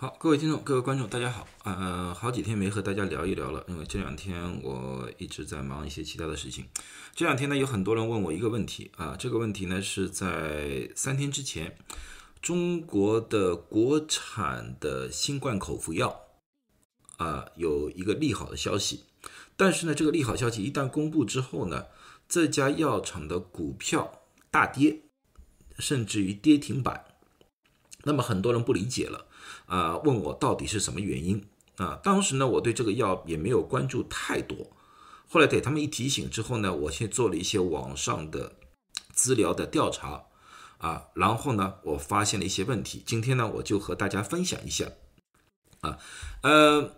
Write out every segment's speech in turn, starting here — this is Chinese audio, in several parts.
好，各位听众、各位观众，大家好。呃，好几天没和大家聊一聊了，因为这两天我一直在忙一些其他的事情。这两天呢，有很多人问我一个问题啊，这个问题呢是在三天之前，中国的国产的新冠口服药啊有一个利好的消息，但是呢，这个利好消息一旦公布之后呢，这家药厂的股票大跌，甚至于跌停板。那么很多人不理解了。啊，问我到底是什么原因啊？当时呢，我对这个药也没有关注太多。后来给他们一提醒之后呢，我先做了一些网上的资料的调查啊，然后呢，我发现了一些问题。今天呢，我就和大家分享一下啊，呃，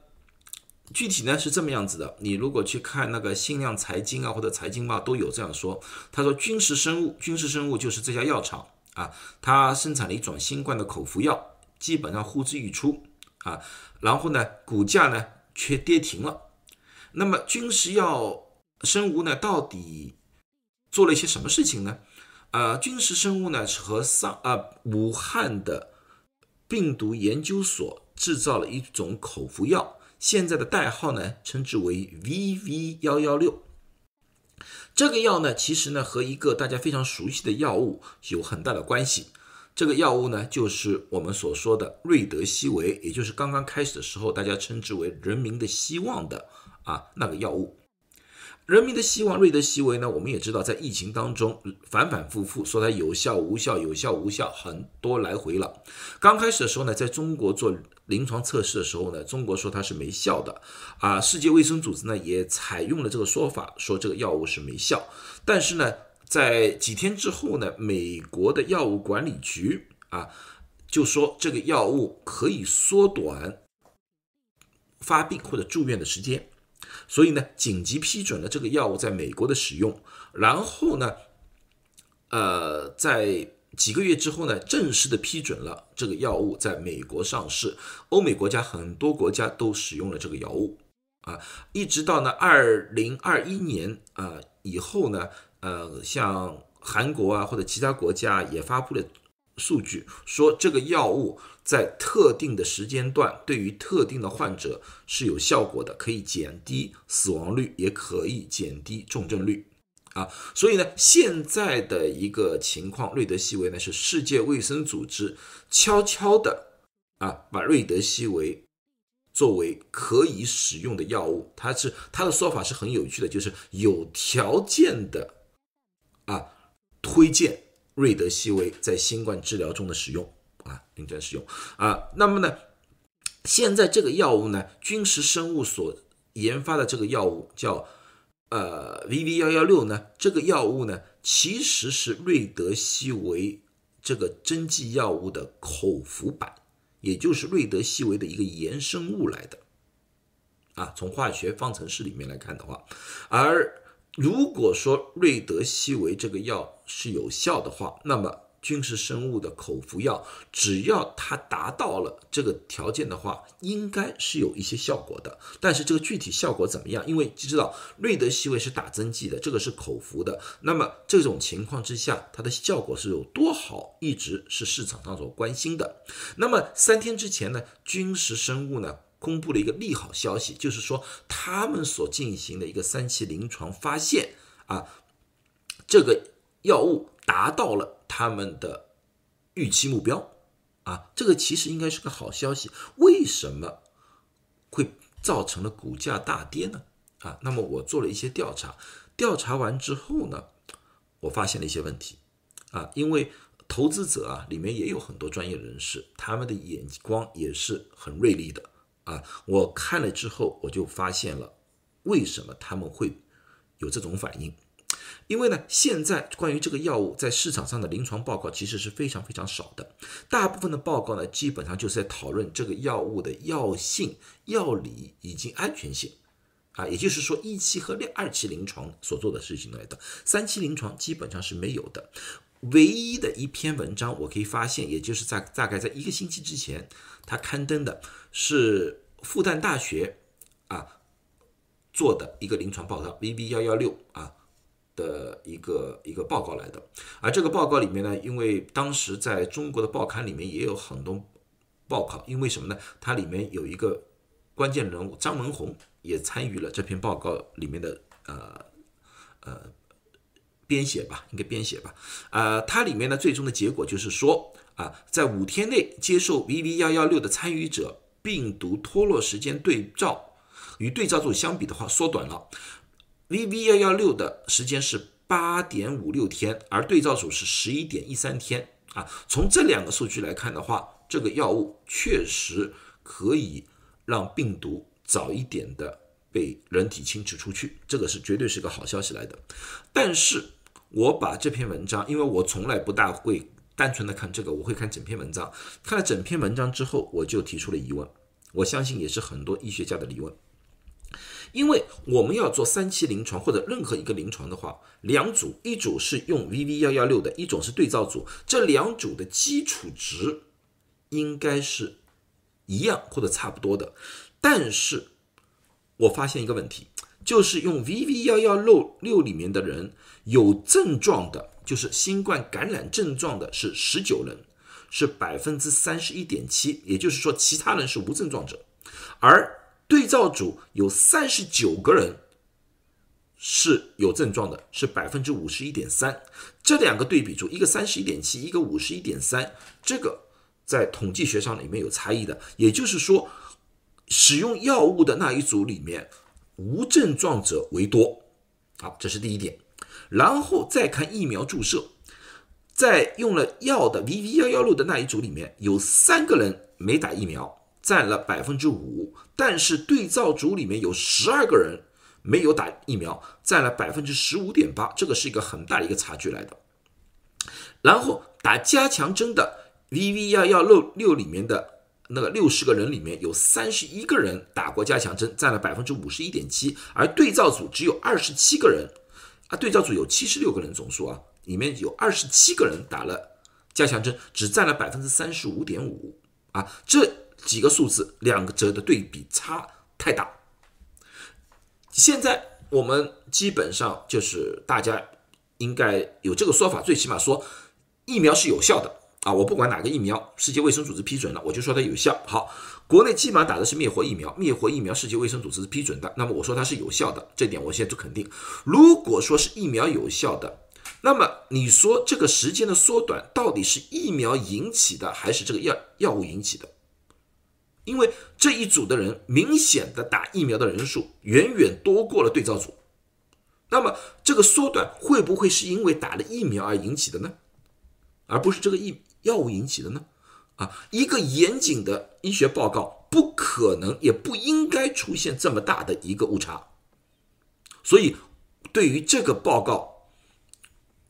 具体呢是这么样子的。你如果去看那个新量财经啊或者财经报都有这样说，他说军事生物，军事生物就是这家药厂啊，它生产了一种新冠的口服药。基本上呼之欲出啊，然后呢，股价呢却跌停了。那么军事药生物呢，到底做了一些什么事情呢？呃，军事生物呢是和上啊武汉的病毒研究所制造了一种口服药，现在的代号呢称之为 VV 幺幺六。这个药呢，其实呢和一个大家非常熟悉的药物有很大的关系。这个药物呢，就是我们所说的瑞德西韦，也就是刚刚开始的时候大家称之为“人民的希望”的啊那个药物。人民的希望，瑞德西韦呢，我们也知道，在疫情当中反反复复说它有效无效，有效无效，很多来回了。刚开始的时候呢，在中国做临床测试的时候呢，中国说它是没效的啊。世界卫生组织呢也采用了这个说法，说这个药物是没效。但是呢。在几天之后呢，美国的药物管理局啊就说这个药物可以缩短发病或者住院的时间，所以呢紧急批准了这个药物在美国的使用。然后呢，呃，在几个月之后呢，正式的批准了这个药物在美国上市。欧美国家很多国家都使用了这个药物啊，一直到呢二零二一年啊以后呢。呃，像韩国啊或者其他国家也发布了数据，说这个药物在特定的时间段对于特定的患者是有效果的，可以减低死亡率，也可以减低重症率啊。所以呢，现在的一个情况，瑞德西韦呢是世界卫生组织悄悄的啊把瑞德西韦作为可以使用的药物，它是它的说法是很有趣的，就是有条件的。啊，推荐瑞德西韦在新冠治疗中的使用啊，临床使用啊。那么呢，现在这个药物呢，军事生物所研发的这个药物叫呃 VV 幺幺六呢，这个药物呢，其实是瑞德西韦这个针剂药物的口服版，也就是瑞德西韦的一个衍生物来的啊。从化学方程式里面来看的话，而如果说瑞德西韦这个药是有效的话，那么军事生物的口服药，只要它达到了这个条件的话，应该是有一些效果的。但是这个具体效果怎么样？因为知道瑞德西韦是打针剂的，这个是口服的。那么这种情况之下，它的效果是有多好，一直是市场上所关心的。那么三天之前呢，军事生物呢？公布了一个利好消息，就是说他们所进行的一个三期临床发现啊，这个药物达到了他们的预期目标啊，这个其实应该是个好消息。为什么会造成了股价大跌呢？啊，那么我做了一些调查，调查完之后呢，我发现了一些问题啊，因为投资者啊里面也有很多专业人士，他们的眼光也是很锐利的。啊，我看了之后，我就发现了为什么他们会有这种反应。因为呢，现在关于这个药物在市场上的临床报告其实是非常非常少的，大部分的报告呢，基本上就是在讨论这个药物的药性、药理以及安全性。啊，也就是说，一期和二期临床所做的事情来的，三期临床基本上是没有的。唯一的一篇文章，我可以发现，也就是在大概在一个星期之前，他刊登的是复旦大学啊做的一个临床报告，VB 幺幺六啊的一个一个报告来的。而这个报告里面呢，因为当时在中国的报刊里面也有很多报考，因为什么呢？它里面有一个关键人物张文宏也参与了这篇报告里面的呃呃编写吧，应该编写吧。呃，它里面呢最终的结果就是说啊，在五天内接受 VV 幺幺六的参与者，病毒脱落时间对照与对照组相比的话缩短了，VV 幺幺六的时间是八点五六天，而对照组是十一点一三天。啊，从这两个数据来看的话，这个药物确实可以让病毒早一点的被人体清除出去，这个是绝对是个好消息来的。但是，我把这篇文章，因为我从来不大会单纯的看这个，我会看整篇文章。看了整篇文章之后，我就提出了疑问，我相信也是很多医学家的疑问。因为我们要做三期临床或者任何一个临床的话，两组，一组是用 VV 幺幺六的，一种是对照组，这两组的基础值应该是一样或者差不多的。但是我发现一个问题，就是用 VV 幺幺六六里面的人有症状的，就是新冠感染症状的是十九人，是百分之三十一点七，也就是说其他人是无症状者，而。对照组有三十九个人是有症状的，是百分之五十一点三。这两个对比组，一个三十一点七，一个五十一点三，这个在统计学上里面有差异的。也就是说，使用药物的那一组里面，无症状者为多。好，这是第一点。然后再看疫苗注射，在用了药的 VV 幺幺六的那一组里面，有三个人没打疫苗。占了百分之五，但是对照组里面有十二个人没有打疫苗，占了百分之十五点八，这个是一个很大的一个差距来的。然后打加强针的 VV 幺幺六六里面的那个六十个人里面有三十一个人打过加强针，占了百分之五十一点七，而对照组只有二十七个人啊，对照组有七十六个人总数啊，里面有二十七个人打了加强针，只占了百分之三十五点五啊，这。几个数字，两个者的对比差太大。现在我们基本上就是大家应该有这个说法，最起码说疫苗是有效的啊！我不管哪个疫苗，世界卫生组织批准了，我就说它有效。好，国内基本上打的是灭活疫苗，灭活疫苗世界卫生组织是批准的，那么我说它是有效的，这点我现在就肯定。如果说是疫苗有效的，那么你说这个时间的缩短到底是疫苗引起的，还是这个药药物引起的？因为这一组的人明显的打疫苗的人数远远多过了对照组，那么这个缩短会不会是因为打了疫苗而引起的呢？而不是这个疫药物引起的呢？啊，一个严谨的医学报告不可能也不应该出现这么大的一个误差，所以对于这个报告，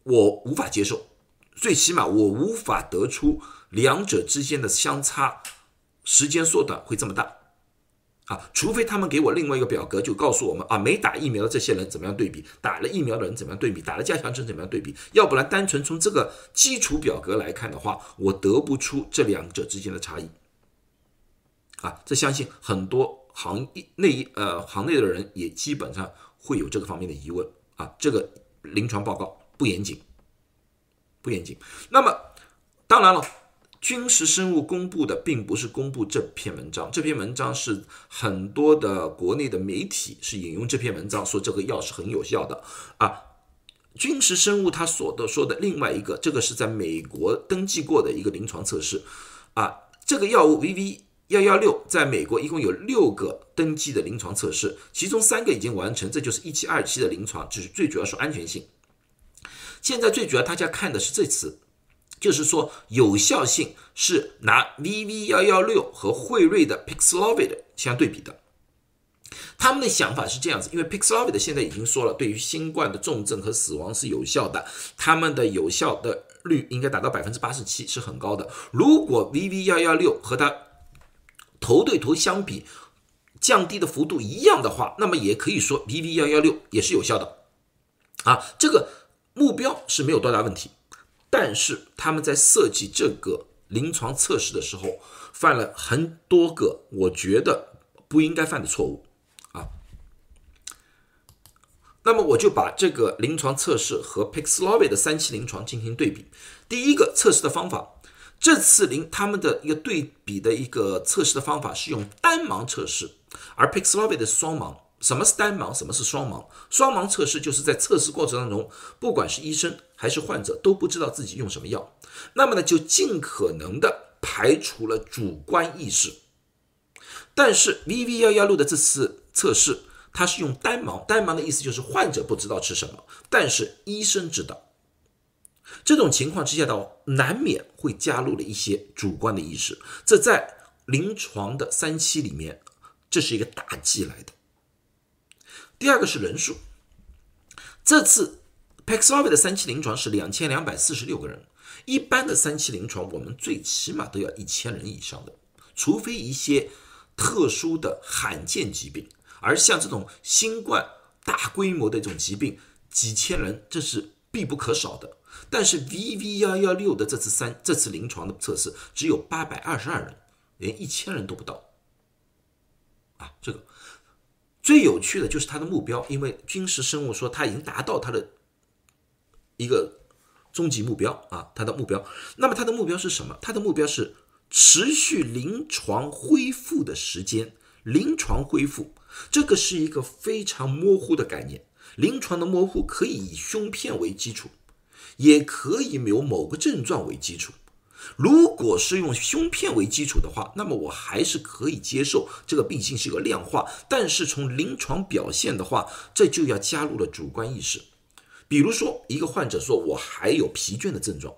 我无法接受，最起码我无法得出两者之间的相差。时间缩短会这么大啊？除非他们给我另外一个表格，就告诉我们啊，没打疫苗的这些人怎么样对比，打了疫苗的人怎么样对比，打了加强针怎么样对比。要不然，单纯从这个基础表格来看的话，我得不出这两者之间的差异啊。这相信很多行业内呃行内的人也基本上会有这个方面的疑问啊。这个临床报告不严谨，不严谨。那么，当然了。军事生物公布的并不是公布这篇文章，这篇文章是很多的国内的媒体是引用这篇文章说这个药是很有效的啊。军事生物他所的说的另外一个，这个是在美国登记过的一个临床测试啊。这个药物 VV 幺幺六在美国一共有六个登记的临床测试，其中三个已经完成，这就是一期、二期的临床，就是最主要是安全性。现在最主要大家看的是这次。就是说，有效性是拿 VV 幺幺六和辉瑞的 Pixlovid 相对比的。他们的想法是这样子，因为 Pixlovid 现在已经说了，对于新冠的重症和死亡是有效的，他们的有效的率应该达到百分之八十七，是很高的。如果 VV 幺幺六和它头对头相比，降低的幅度一样的话，那么也可以说 VV 幺幺六也是有效的。啊，这个目标是没有多大问题。但是他们在设计这个临床测试的时候，犯了很多个我觉得不应该犯的错误啊。那么我就把这个临床测试和 Pixlovi 的三期临床进行对比。第一个测试的方法，这次临他们的一个对比的一个测试的方法是用单盲测试，而 Pixlovi 的双盲。什么是单盲？什么是双盲？双盲测试就是在测试过程当中，不管是医生还是患者都不知道自己用什么药，那么呢就尽可能的排除了主观意识。但是 VV 幺幺六的这次测试，它是用单盲，单盲的意思就是患者不知道吃什么，但是医生知道。这种情况之下的难免会加入了一些主观的意识，这在临床的三期里面，这是一个大忌来的。第二个是人数，这次 Paxlovid 的三期临床是两千两百四十六个人，一般的三期临床我们最起码都要一千人以上的，除非一些特殊的罕见疾病，而像这种新冠大规模的这种疾病，几千人这是必不可少的。但是 VV 幺幺六的这次三这次临床的测试只有八百二十二人，连一千人都不到，啊，这个。最有趣的就是它的目标，因为军事生物说它已经达到它的一个终极目标啊，它的目标。那么它的目标是什么？它的目标是持续临床恢复的时间。临床恢复这个是一个非常模糊的概念。临床的模糊可以以胸片为基础，也可以有某个症状为基础。如果是用胸片为基础的话，那么我还是可以接受这个毕竟是个量化。但是从临床表现的话，这就要加入了主观意识。比如说，一个患者说我还有疲倦的症状，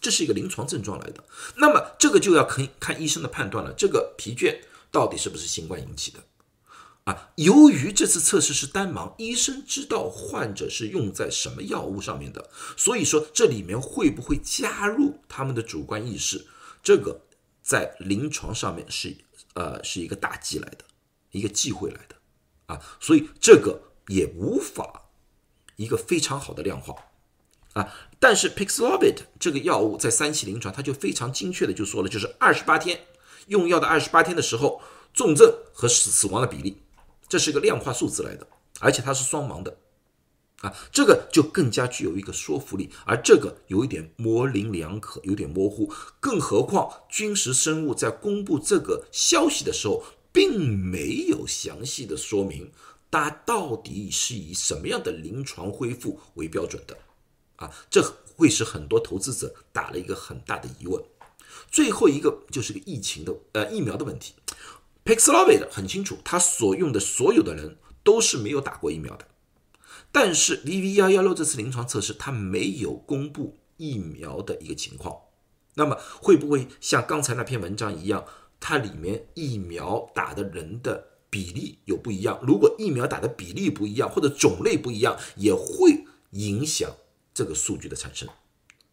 这是一个临床症状来的，那么这个就要看看医生的判断了，这个疲倦到底是不是新冠引起的？啊，由于这次测试是单盲，医生知道患者是用在什么药物上面的，所以说这里面会不会加入他们的主观意识，这个在临床上面是呃是一个大忌来的，一个忌讳来的啊，所以这个也无法一个非常好的量化啊。但是 Paxlovid 这个药物在三期临床，它就非常精确的就说了，就是二十八天用药的二十八天的时候，重症和死死亡的比例。这是一个量化数字来的，而且它是双盲的，啊，这个就更加具有一个说服力，而这个有一点模棱两可，有点模糊。更何况，军事生物在公布这个消息的时候，并没有详细的说明它到底是以什么样的临床恢复为标准的，啊，这会使很多投资者打了一个很大的疑问。最后一个就是个疫情的呃疫苗的问题。Paxlovid 很清楚，他所用的所有的人都是没有打过疫苗的。但是 VV 幺幺六这次临床测试，它没有公布疫苗的一个情况。那么会不会像刚才那篇文章一样，它里面疫苗打的人的比例有不一样？如果疫苗打的比例不一样，或者种类不一样，也会影响这个数据的产生。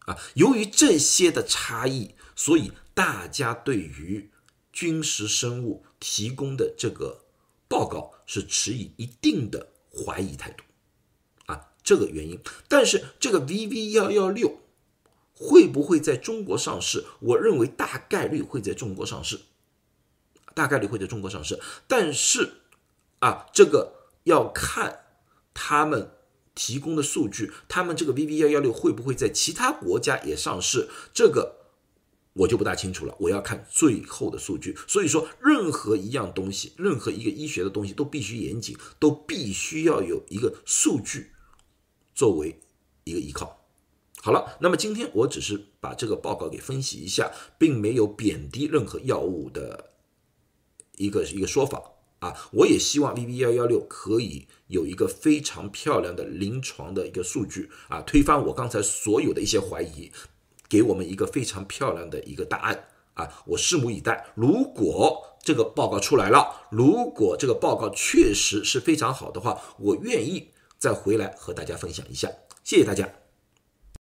啊，由于这些的差异，所以大家对于军事生物提供的这个报告是持以一定的怀疑态度，啊，这个原因。但是这个 VV 幺幺六会不会在中国上市？我认为大概率会在中国上市，大概率会在中国上市。但是啊，这个要看他们提供的数据，他们这个 VV 幺幺六会不会在其他国家也上市？这个。我就不大清楚了，我要看最后的数据。所以说，任何一样东西，任何一个医学的东西都必须严谨，都必须要有一个数据作为一个依靠。好了，那么今天我只是把这个报告给分析一下，并没有贬低任何药物的一个一个说法啊。我也希望 V V 幺幺六可以有一个非常漂亮的临床的一个数据啊，推翻我刚才所有的一些怀疑。给我们一个非常漂亮的一个答案啊！我拭目以待。如果这个报告出来了，如果这个报告确实是非常好的话，我愿意再回来和大家分享一下。谢谢大家。